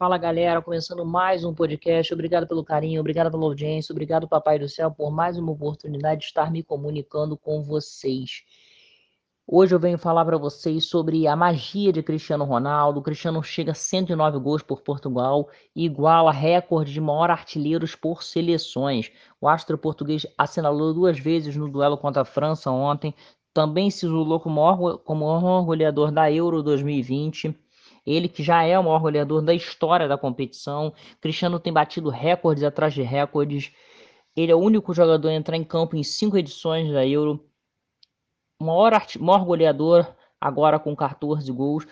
Fala galera, começando mais um podcast. Obrigado pelo carinho, obrigado pela audiência, obrigado, Papai do Céu, por mais uma oportunidade de estar me comunicando com vocês. Hoje eu venho falar para vocês sobre a magia de Cristiano Ronaldo. O Cristiano chega a 109 gols por Portugal e iguala recorde de maior artilheiros por seleções. O astro português assinalou duas vezes no duelo contra a França ontem. Também se isolou como maior, como maior goleador da Euro 2020 ele que já é o maior goleador da história da competição. Cristiano tem batido recordes atrás de recordes. Ele é o único jogador a entrar em campo em cinco edições da Euro. Maior, maior goleador, agora com 14 gols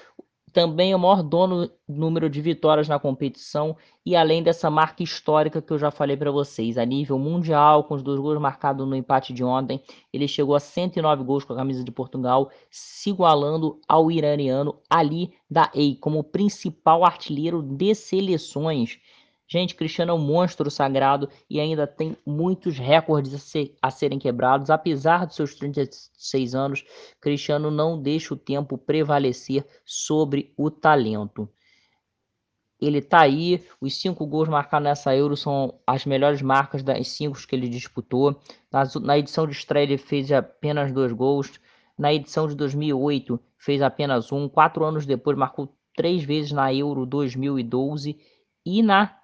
também é o maior dono número de vitórias na competição e além dessa marca histórica que eu já falei para vocês, a nível mundial, com os dois gols marcados no empate de ontem, ele chegou a 109 gols com a camisa de Portugal, se igualando ao iraniano Ali Daei como principal artilheiro de seleções. Gente, Cristiano é um monstro sagrado e ainda tem muitos recordes a, ser, a, serem quebrados. Apesar dos seus 36 anos, Cristiano não deixa o tempo prevalecer sobre o talento. Ele tá aí, os cinco gols marcados nessa Euro são as melhores marcas das cinco que ele disputou. Na, edição de estreia ele fez apenas dois gols. Na edição de 2008 fez apenas um. Quatro anos depois marcou três vezes na Euro 2012 e na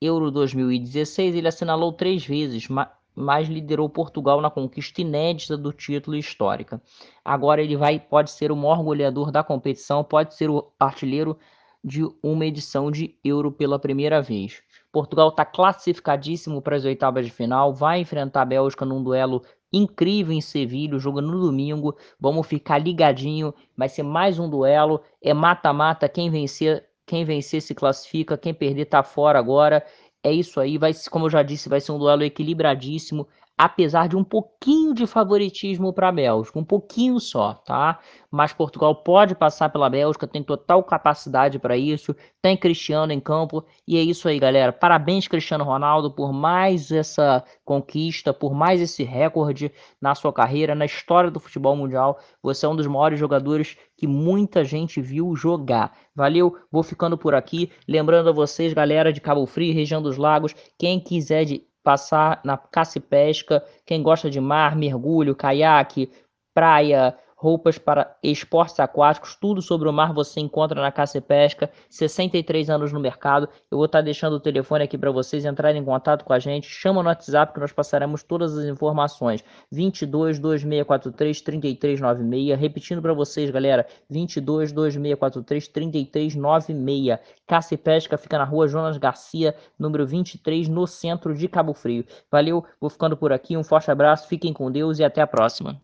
Euro 2016 ele assinalou três vezes, mas liderou Portugal na conquista inédita do título histórica. Agora ele vai, pode ser o maior goleador da competição, pode ser o artilheiro de uma edição de Euro pela primeira vez. Portugal está classificadíssimo para as oitavas de final, vai enfrentar a Bélgica num duelo incrível em Sevilha, jogo no domingo. Vamos ficar ligadinho, vai ser mais um duelo, é mata-mata, quem vencer quem vencer se classifica, quem perder tá fora agora. É isso aí, vai, como eu já disse, vai ser um duelo equilibradíssimo apesar de um pouquinho de favoritismo para a Bélgica, um pouquinho só, tá? Mas Portugal pode passar pela Bélgica, tem total capacidade para isso, tem Cristiano em campo e é isso aí, galera. Parabéns Cristiano Ronaldo por mais essa conquista, por mais esse recorde na sua carreira, na história do futebol mundial. Você é um dos maiores jogadores que muita gente viu jogar. Valeu, vou ficando por aqui. Lembrando a vocês, galera de Cabo Frio, região dos Lagos, quem quiser de passar na caça e pesca. Quem gosta de mar, mergulho, caiaque, praia, roupas para esportes aquáticos, tudo sobre o mar você encontra na Caça e Pesca, 63 anos no mercado. Eu vou estar deixando o telefone aqui para vocês entrarem em contato com a gente. Chama no WhatsApp que nós passaremos todas as informações. 22 2643 3396. Repetindo para vocês, galera, 22 2643 3396. Caça e Pesca fica na rua Jonas Garcia, número 23, no centro de Cabo Frio. Valeu, vou ficando por aqui. Um forte abraço, fiquem com Deus e até a próxima.